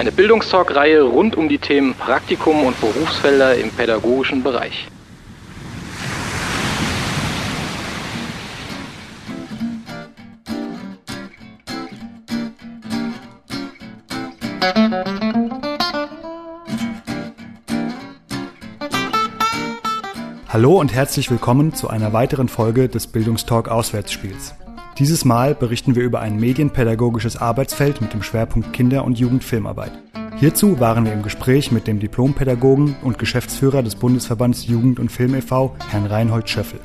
Eine Bildungstalk-Reihe rund um die Themen Praktikum und Berufsfelder im pädagogischen Bereich. Hallo und herzlich willkommen zu einer weiteren Folge des Bildungstalk Auswärtsspiels. Dieses Mal berichten wir über ein medienpädagogisches Arbeitsfeld mit dem Schwerpunkt Kinder- und Jugendfilmarbeit. Hierzu waren wir im Gespräch mit dem Diplompädagogen und Geschäftsführer des Bundesverbands Jugend und Film e.V., Herrn Reinhold Schöffel.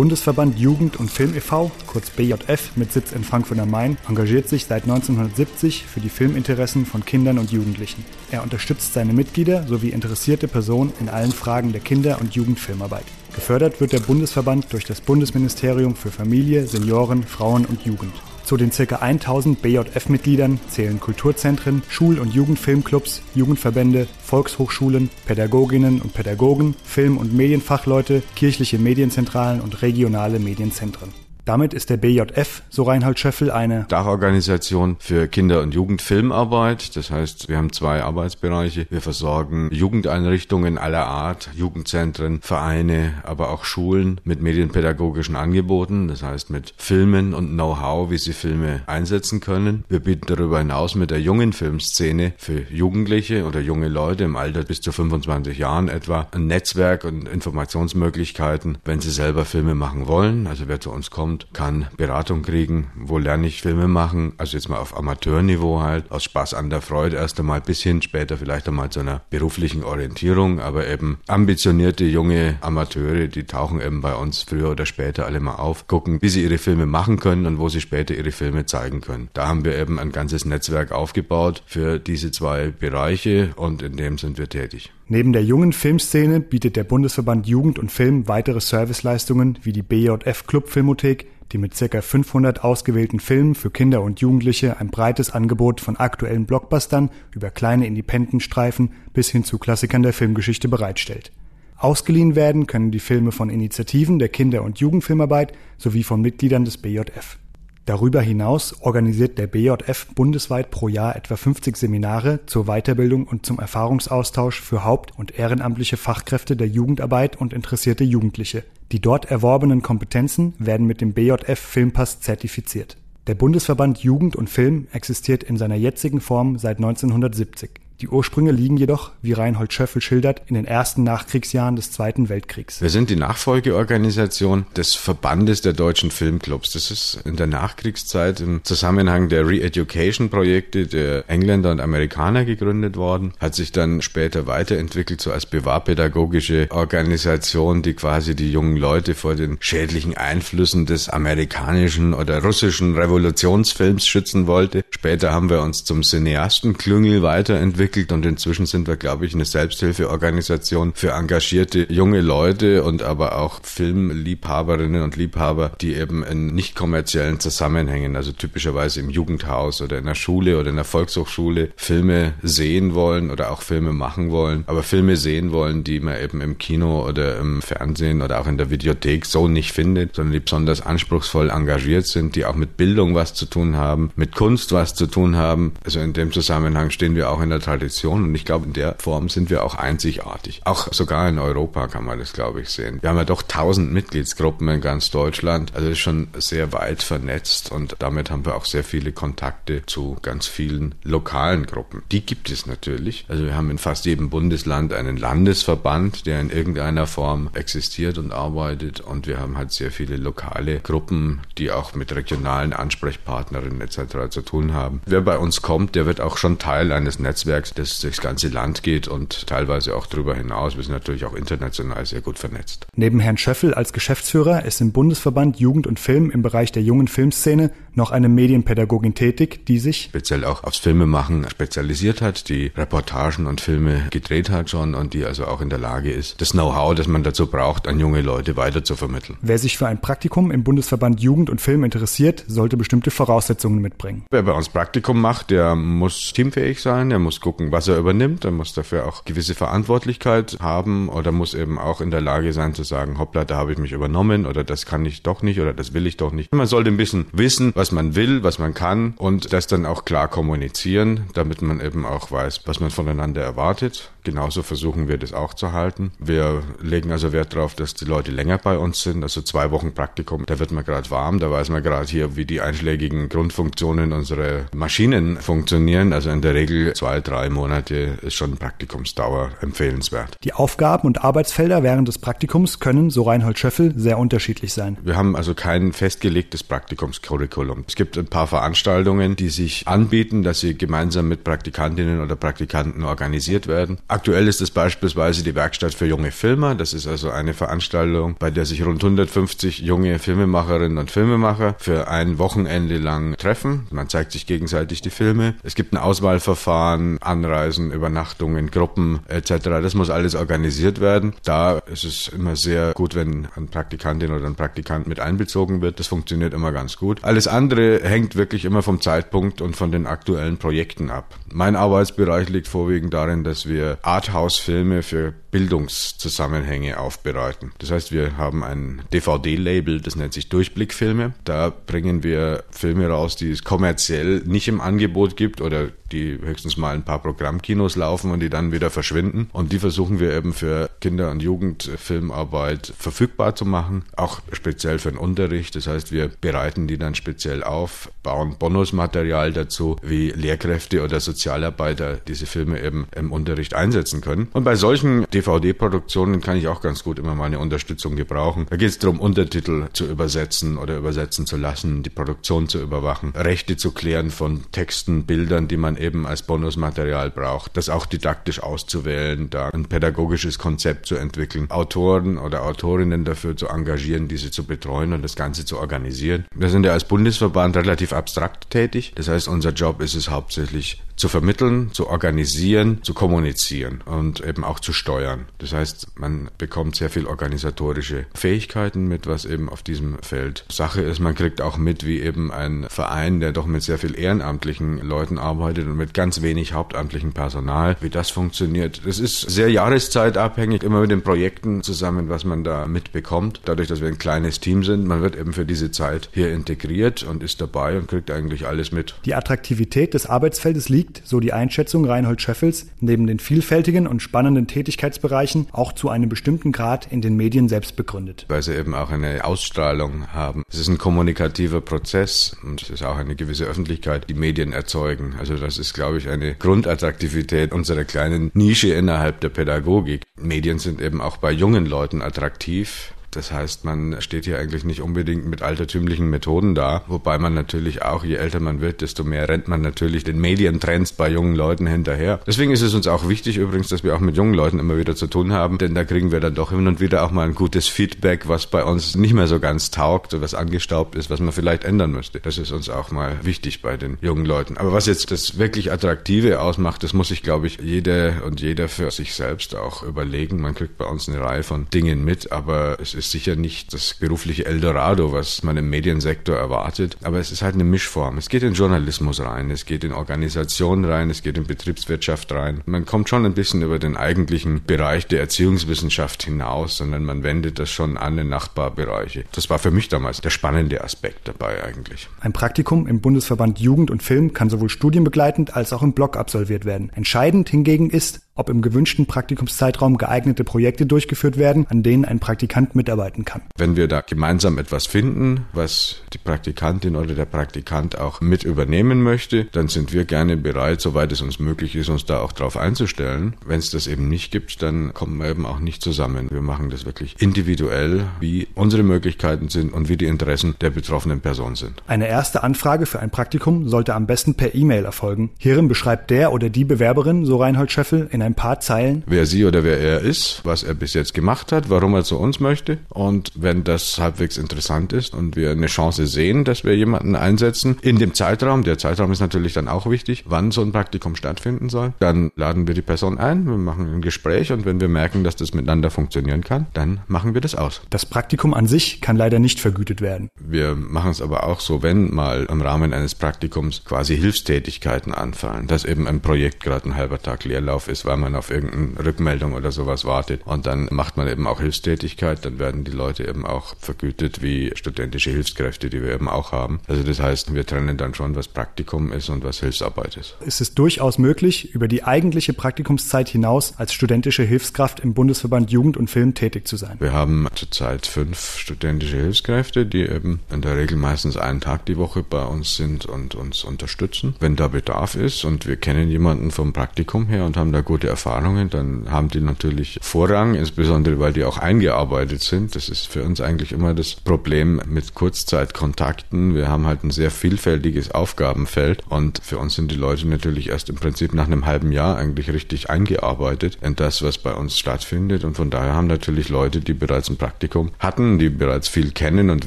Bundesverband Jugend und Film e.V., kurz BJF mit Sitz in Frankfurt am Main, engagiert sich seit 1970 für die Filminteressen von Kindern und Jugendlichen. Er unterstützt seine Mitglieder sowie interessierte Personen in allen Fragen der Kinder- und Jugendfilmarbeit. Gefördert wird der Bundesverband durch das Bundesministerium für Familie, Senioren, Frauen und Jugend. Zu den ca. 1000 BJF-Mitgliedern zählen Kulturzentren, Schul- und Jugendfilmclubs, Jugendverbände, Volkshochschulen, Pädagoginnen und Pädagogen, Film- und Medienfachleute, kirchliche Medienzentralen und regionale Medienzentren. Damit ist der BJF, so Reinhard Schöffel, eine Dachorganisation für Kinder- und Jugendfilmarbeit. Das heißt, wir haben zwei Arbeitsbereiche. Wir versorgen Jugendeinrichtungen aller Art, Jugendzentren, Vereine, aber auch Schulen mit medienpädagogischen Angeboten. Das heißt, mit Filmen und Know-how, wie sie Filme einsetzen können. Wir bieten darüber hinaus mit der jungen Filmszene für Jugendliche oder junge Leute im Alter bis zu 25 Jahren etwa ein Netzwerk und Informationsmöglichkeiten, wenn sie selber Filme machen wollen. Also wer zu uns kommt, kann Beratung kriegen, wo lerne ich Filme machen, also jetzt mal auf Amateurniveau halt, aus Spaß an der Freude erst einmal bis hin später vielleicht einmal zu einer beruflichen Orientierung, aber eben ambitionierte junge Amateure, die tauchen eben bei uns früher oder später alle mal auf, gucken, wie sie ihre Filme machen können und wo sie später ihre Filme zeigen können. Da haben wir eben ein ganzes Netzwerk aufgebaut für diese zwei Bereiche und in dem sind wir tätig. Neben der jungen Filmszene bietet der Bundesverband Jugend und Film weitere Serviceleistungen wie die BJF Club Filmothek, die mit ca. 500 ausgewählten Filmen für Kinder und Jugendliche ein breites Angebot von aktuellen Blockbustern über kleine Independent-Streifen bis hin zu Klassikern der Filmgeschichte bereitstellt. Ausgeliehen werden können die Filme von Initiativen der Kinder- und Jugendfilmarbeit sowie von Mitgliedern des BJF. Darüber hinaus organisiert der BJF bundesweit pro Jahr etwa 50 Seminare zur Weiterbildung und zum Erfahrungsaustausch für haupt- und ehrenamtliche Fachkräfte der Jugendarbeit und interessierte Jugendliche. Die dort erworbenen Kompetenzen werden mit dem BJF Filmpass zertifiziert. Der Bundesverband Jugend und Film existiert in seiner jetzigen Form seit 1970. Die Ursprünge liegen jedoch, wie Reinhold Schöffel schildert, in den ersten Nachkriegsjahren des Zweiten Weltkriegs. Wir sind die Nachfolgeorganisation des Verbandes der deutschen Filmclubs. Das ist in der Nachkriegszeit im Zusammenhang der Re-Education-Projekte der Engländer und Amerikaner gegründet worden, hat sich dann später weiterentwickelt, so als bewahrpädagogische Organisation, die quasi die jungen Leute vor den schädlichen Einflüssen des amerikanischen oder russischen Revolutionsfilms schützen wollte. Später haben wir uns zum Cineastenklüngel weiterentwickelt entwickelt und inzwischen sind wir, glaube ich, eine Selbsthilfeorganisation für engagierte junge Leute und aber auch Filmliebhaberinnen und Liebhaber, die eben in nicht kommerziellen Zusammenhängen, also typischerweise im Jugendhaus oder in der Schule oder in der Volkshochschule Filme sehen wollen oder auch Filme machen wollen, aber Filme sehen wollen, die man eben im Kino oder im Fernsehen oder auch in der Videothek so nicht findet, sondern die besonders anspruchsvoll engagiert sind, die auch mit Bildung was zu tun haben, mit Kunst was zu tun haben. Also in dem Zusammenhang stehen wir auch in der Tradition Tradition und ich glaube, in der Form sind wir auch einzigartig. Auch sogar in Europa kann man das, glaube ich, sehen. Wir haben ja doch tausend Mitgliedsgruppen in ganz Deutschland, also ist schon sehr weit vernetzt und damit haben wir auch sehr viele Kontakte zu ganz vielen lokalen Gruppen. Die gibt es natürlich. Also wir haben in fast jedem Bundesland einen Landesverband, der in irgendeiner Form existiert und arbeitet und wir haben halt sehr viele lokale Gruppen, die auch mit regionalen Ansprechpartnerinnen etc. zu tun haben. Wer bei uns kommt, der wird auch schon Teil eines Netzwerks, das durchs ganze Land geht und teilweise auch darüber hinaus. Wir sind natürlich auch international sehr gut vernetzt. Neben Herrn Schöffel als Geschäftsführer ist im Bundesverband Jugend und Film im Bereich der jungen Filmszene noch eine Medienpädagogin tätig, die sich speziell auch aufs Filmemachen spezialisiert hat, die Reportagen und Filme gedreht hat schon und die also auch in der Lage ist, das Know-how, das man dazu braucht, an junge Leute weiter zu vermitteln. Wer sich für ein Praktikum im Bundesverband Jugend und Film interessiert, sollte bestimmte Voraussetzungen mitbringen. Wer bei uns Praktikum macht, der muss teamfähig sein, der muss gucken, was er übernimmt, er muss dafür auch gewisse Verantwortlichkeit haben oder muss eben auch in der Lage sein zu sagen, hoppla, da habe ich mich übernommen oder das kann ich doch nicht oder das will ich doch nicht. Man sollte ein bisschen wissen, was man will, was man kann und das dann auch klar kommunizieren, damit man eben auch weiß, was man voneinander erwartet. Genauso versuchen wir das auch zu halten. Wir legen also Wert darauf, dass die Leute länger bei uns sind, also zwei Wochen Praktikum. Da wird man gerade warm, da weiß man gerade hier, wie die einschlägigen Grundfunktionen unserer Maschinen funktionieren. Also in der Regel zwei, drei Monate ist schon Praktikumsdauer empfehlenswert. Die Aufgaben und Arbeitsfelder während des Praktikums können, so Reinhold Schöffel, sehr unterschiedlich sein. Wir haben also kein festgelegtes Praktikumscurriculum. Es gibt ein paar Veranstaltungen, die sich anbieten, dass sie gemeinsam mit Praktikantinnen oder Praktikanten organisiert werden. Aktuell ist es beispielsweise die Werkstatt für junge Filmer. Das ist also eine Veranstaltung, bei der sich rund 150 junge Filmemacherinnen und Filmemacher für ein Wochenende lang treffen. Man zeigt sich gegenseitig die Filme. Es gibt ein Auswahlverfahren, Anreisen, Übernachtungen, Gruppen etc. Das muss alles organisiert werden. Da ist es immer sehr gut, wenn ein Praktikantin oder ein Praktikant mit einbezogen wird. Das funktioniert immer ganz gut. Alles andere hängt wirklich immer vom Zeitpunkt und von den aktuellen Projekten ab. Mein Arbeitsbereich liegt vorwiegend darin, dass wir Arthouse-Filme für Bildungszusammenhänge aufbereiten. Das heißt, wir haben ein DVD-Label, das nennt sich Durchblickfilme. Da bringen wir Filme raus, die es kommerziell nicht im Angebot gibt oder die höchstens mal ein paar Programmkinos laufen und die dann wieder verschwinden. Und die versuchen wir eben für Kinder- und Jugendfilmarbeit verfügbar zu machen, auch speziell für den Unterricht. Das heißt, wir bereiten die dann speziell auf, bauen Bonusmaterial dazu, wie Lehrkräfte oder Sozialarbeiter diese Filme eben im Unterricht einsetzen können. Und bei solchen DVD-Produktionen kann ich auch ganz gut immer meine Unterstützung gebrauchen. Da geht es darum, Untertitel zu übersetzen oder übersetzen zu lassen, die Produktion zu überwachen, Rechte zu klären von Texten, Bildern, die man eben als Bonusmaterial braucht, das auch didaktisch auszuwählen, da ein pädagogisches Konzept zu entwickeln, Autoren oder Autorinnen dafür zu engagieren, diese zu betreuen und das Ganze zu organisieren. Wir sind ja als Bundesverband relativ abstrakt tätig. Das heißt, unser Job ist es hauptsächlich zu vermitteln, zu organisieren, zu kommunizieren und eben auch zu steuern. Das heißt, man bekommt sehr viel organisatorische Fähigkeiten mit, was eben auf diesem Feld Sache ist. Man kriegt auch mit, wie eben ein Verein, der doch mit sehr viel ehrenamtlichen Leuten arbeitet mit ganz wenig hauptamtlichem Personal, wie das funktioniert. Das ist sehr jahreszeitabhängig, immer mit den Projekten zusammen, was man da mitbekommt. Dadurch, dass wir ein kleines Team sind, man wird eben für diese Zeit hier integriert und ist dabei und kriegt eigentlich alles mit. Die Attraktivität des Arbeitsfeldes liegt so die Einschätzung Reinhold Scheffels, neben den vielfältigen und spannenden Tätigkeitsbereichen auch zu einem bestimmten Grad in den Medien selbst begründet. Weil sie eben auch eine Ausstrahlung haben. Es ist ein kommunikativer Prozess und es ist auch eine gewisse Öffentlichkeit, die Medien erzeugen. Also das ist, glaube ich, eine Grundattraktivität unserer kleinen Nische innerhalb der Pädagogik. Medien sind eben auch bei jungen Leuten attraktiv das heißt, man steht hier eigentlich nicht unbedingt mit altertümlichen Methoden da, wobei man natürlich auch, je älter man wird, desto mehr rennt man natürlich den Medientrends bei jungen Leuten hinterher. Deswegen ist es uns auch wichtig übrigens, dass wir auch mit jungen Leuten immer wieder zu tun haben, denn da kriegen wir dann doch hin und wieder auch mal ein gutes Feedback, was bei uns nicht mehr so ganz taugt, was angestaubt ist, was man vielleicht ändern müsste. Das ist uns auch mal wichtig bei den jungen Leuten. Aber was jetzt das wirklich Attraktive ausmacht, das muss sich, glaube ich, jede und jeder für sich selbst auch überlegen. Man kriegt bei uns eine Reihe von Dingen mit, aber es ist sicher nicht das berufliche Eldorado, was man im Mediensektor erwartet, aber es ist halt eine Mischform. Es geht in Journalismus rein, es geht in Organisation rein, es geht in Betriebswirtschaft rein. Man kommt schon ein bisschen über den eigentlichen Bereich der Erziehungswissenschaft hinaus, sondern man wendet das schon an in Nachbarbereiche. Das war für mich damals der spannende Aspekt dabei eigentlich. Ein Praktikum im Bundesverband Jugend und Film kann sowohl studienbegleitend als auch im Blog absolviert werden. Entscheidend hingegen ist, ob im gewünschten Praktikumszeitraum geeignete Projekte durchgeführt werden, an denen ein Praktikant mitarbeiten kann. Wenn wir da gemeinsam etwas finden, was die Praktikantin oder der Praktikant auch mit übernehmen möchte, dann sind wir gerne bereit, soweit es uns möglich ist, uns da auch drauf einzustellen. Wenn es das eben nicht gibt, dann kommen wir eben auch nicht zusammen. Wir machen das wirklich individuell, wie unsere Möglichkeiten sind und wie die Interessen der betroffenen Person sind. Eine erste Anfrage für ein Praktikum sollte am besten per E-Mail erfolgen. Hierin beschreibt der oder die Bewerberin, so Reinhold Scheffel, in einem ein paar Zeilen. Wer sie oder wer er ist, was er bis jetzt gemacht hat, warum er zu uns möchte. Und wenn das halbwegs interessant ist und wir eine Chance sehen, dass wir jemanden einsetzen in dem Zeitraum, der Zeitraum ist natürlich dann auch wichtig, wann so ein Praktikum stattfinden soll, dann laden wir die Person ein, wir machen ein Gespräch und wenn wir merken, dass das miteinander funktionieren kann, dann machen wir das aus. Das Praktikum an sich kann leider nicht vergütet werden. Wir machen es aber auch so, wenn mal im Rahmen eines Praktikums quasi Hilfstätigkeiten anfallen, dass eben ein Projekt gerade ein halber Tag Leerlauf ist, weil man auf irgendeine Rückmeldung oder sowas wartet. Und dann macht man eben auch Hilfstätigkeit, dann werden die Leute eben auch vergütet wie studentische Hilfskräfte, die wir eben auch haben. Also das heißt, wir trennen dann schon, was Praktikum ist und was Hilfsarbeit ist. Es ist durchaus möglich, über die eigentliche Praktikumszeit hinaus als studentische Hilfskraft im Bundesverband Jugend und Film tätig zu sein. Wir haben zurzeit fünf studentische Hilfskräfte, die eben in der Regel meistens einen Tag die Woche bei uns sind und uns unterstützen, wenn da Bedarf ist. Und wir kennen jemanden vom Praktikum her und haben da gute Erfahrungen, dann haben die natürlich Vorrang, insbesondere weil die auch eingearbeitet sind. Das ist für uns eigentlich immer das Problem mit Kurzzeitkontakten. Wir haben halt ein sehr vielfältiges Aufgabenfeld und für uns sind die Leute natürlich erst im Prinzip nach einem halben Jahr eigentlich richtig eingearbeitet in das, was bei uns stattfindet. Und von daher haben natürlich Leute, die bereits ein Praktikum hatten, die bereits viel kennen und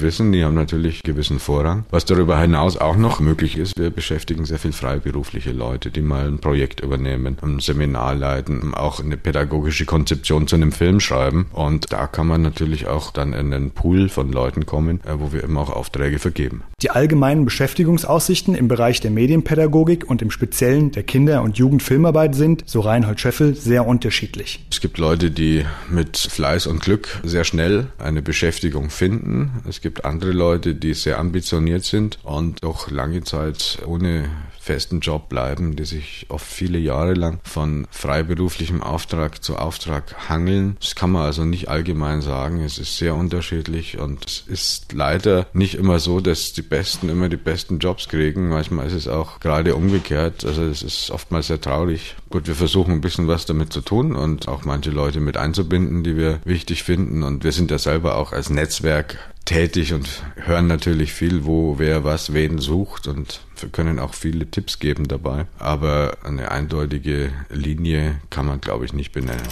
wissen, die haben natürlich gewissen Vorrang. Was darüber hinaus auch noch möglich ist, wir beschäftigen sehr viel freiberufliche Leute, die mal ein Projekt übernehmen, ein Seminar leiten Möglichkeiten, auch eine pädagogische Konzeption zu einem Film schreiben. Und da kann man natürlich auch dann in einen Pool von Leuten kommen, äh, wo wir eben auch Aufträge vergeben. Die allgemeinen Beschäftigungsaussichten im Bereich der Medienpädagogik und im Speziellen der Kinder- und Jugendfilmarbeit sind, so Reinhold Scheffel, sehr unterschiedlich. Es gibt Leute, die mit Fleiß und Glück sehr schnell eine Beschäftigung finden. Es gibt andere Leute, die sehr ambitioniert sind und doch lange Zeit ohne festen Job bleiben, die sich oft viele Jahre lang von freiberuflichem Auftrag zu Auftrag hangeln. Das kann man also nicht allgemein sagen. Es ist sehr unterschiedlich und es ist leider nicht immer so, dass die Besten immer die besten Jobs kriegen. Manchmal ist es auch gerade umgekehrt. Also es ist oftmals sehr traurig. Gut, wir versuchen ein bisschen was damit zu tun und auch manche Leute mit einzubinden, die wir wichtig finden. Und wir sind ja selber auch als Netzwerk tätig und hören natürlich viel, wo wer was wen sucht und wir können auch viele Tipps geben dabei. Aber eine eindeutige Linie kann man, glaube ich, nicht benennen.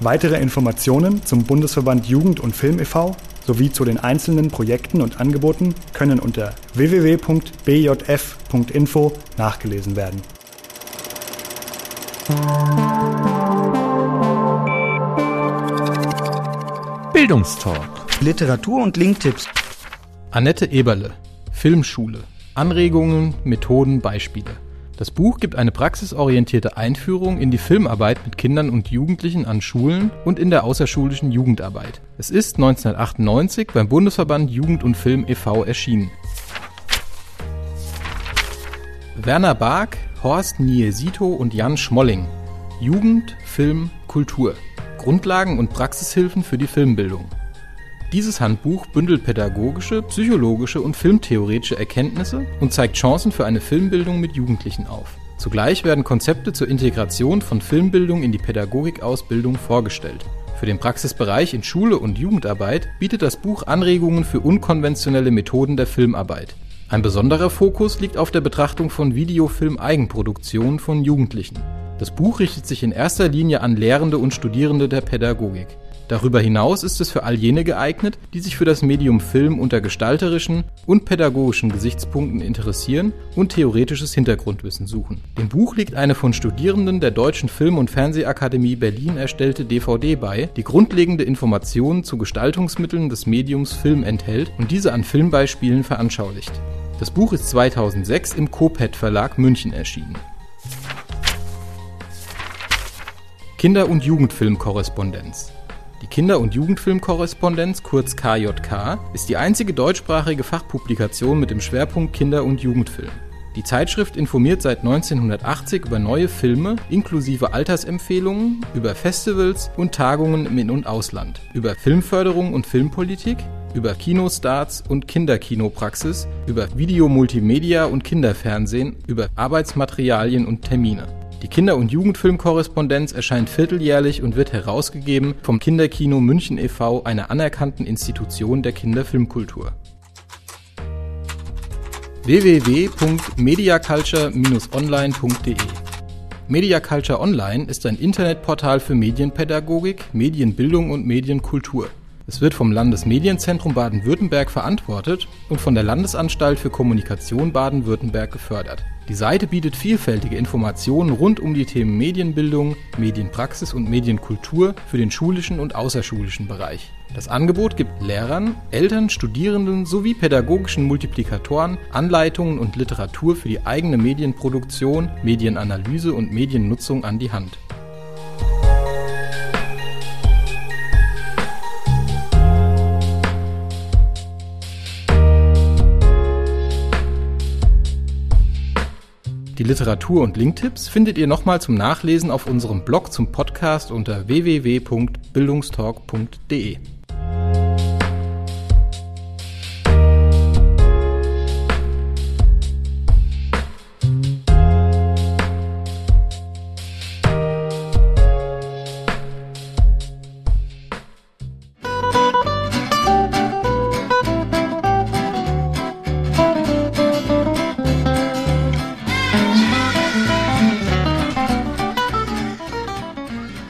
Weitere Informationen zum Bundesverband Jugend und Film e.V. sowie zu den einzelnen Projekten und Angeboten können unter www.bjf.info nachgelesen werden. Bildungstalk. Literatur und Linktipps. Annette Eberle. Filmschule. Anregungen, Methoden, Beispiele. Das Buch gibt eine praxisorientierte Einführung in die Filmarbeit mit Kindern und Jugendlichen an Schulen und in der außerschulischen Jugendarbeit. Es ist 1998 beim Bundesverband Jugend und Film e.V. erschienen. Werner Bark, Horst Niesito und Jan Schmolling. Jugend, Film, Kultur. Grundlagen und Praxishilfen für die Filmbildung. Dieses Handbuch bündelt pädagogische, psychologische und filmtheoretische Erkenntnisse und zeigt Chancen für eine Filmbildung mit Jugendlichen auf. Zugleich werden Konzepte zur Integration von Filmbildung in die Pädagogikausbildung vorgestellt. Für den Praxisbereich in Schule und Jugendarbeit bietet das Buch Anregungen für unkonventionelle Methoden der Filmarbeit. Ein besonderer Fokus liegt auf der Betrachtung von Videofilm-Eigenproduktionen von Jugendlichen. Das Buch richtet sich in erster Linie an Lehrende und Studierende der Pädagogik. Darüber hinaus ist es für all jene geeignet, die sich für das Medium Film unter gestalterischen und pädagogischen Gesichtspunkten interessieren und theoretisches Hintergrundwissen suchen. Dem Buch liegt eine von Studierenden der Deutschen Film- und Fernsehakademie Berlin erstellte DVD bei, die grundlegende Informationen zu Gestaltungsmitteln des Mediums Film enthält und diese an Filmbeispielen veranschaulicht. Das Buch ist 2006 im Kopet Verlag München erschienen. Kinder- und Jugendfilmkorrespondenz die Kinder- und Jugendfilmkorrespondenz, kurz KJK, ist die einzige deutschsprachige Fachpublikation mit dem Schwerpunkt Kinder- und Jugendfilm. Die Zeitschrift informiert seit 1980 über neue Filme inklusive Altersempfehlungen, über Festivals und Tagungen im In- und Ausland, über Filmförderung und Filmpolitik, über Kinostarts und Kinderkinopraxis, über Videomultimedia und Kinderfernsehen, über Arbeitsmaterialien und Termine. Die Kinder- und Jugendfilmkorrespondenz erscheint vierteljährlich und wird herausgegeben vom Kinderkino München e.V., einer anerkannten Institution der Kinderfilmkultur. www.mediaculture-online.de Mediaculture Online ist ein Internetportal für Medienpädagogik, Medienbildung und Medienkultur. Es wird vom Landesmedienzentrum Baden-Württemberg verantwortet und von der Landesanstalt für Kommunikation Baden-Württemberg gefördert. Die Seite bietet vielfältige Informationen rund um die Themen Medienbildung, Medienpraxis und Medienkultur für den schulischen und außerschulischen Bereich. Das Angebot gibt Lehrern, Eltern, Studierenden sowie pädagogischen Multiplikatoren Anleitungen und Literatur für die eigene Medienproduktion, Medienanalyse und Mediennutzung an die Hand. Die Literatur- und Linktipps findet ihr nochmal zum Nachlesen auf unserem Blog zum Podcast unter www.bildungstalk.de.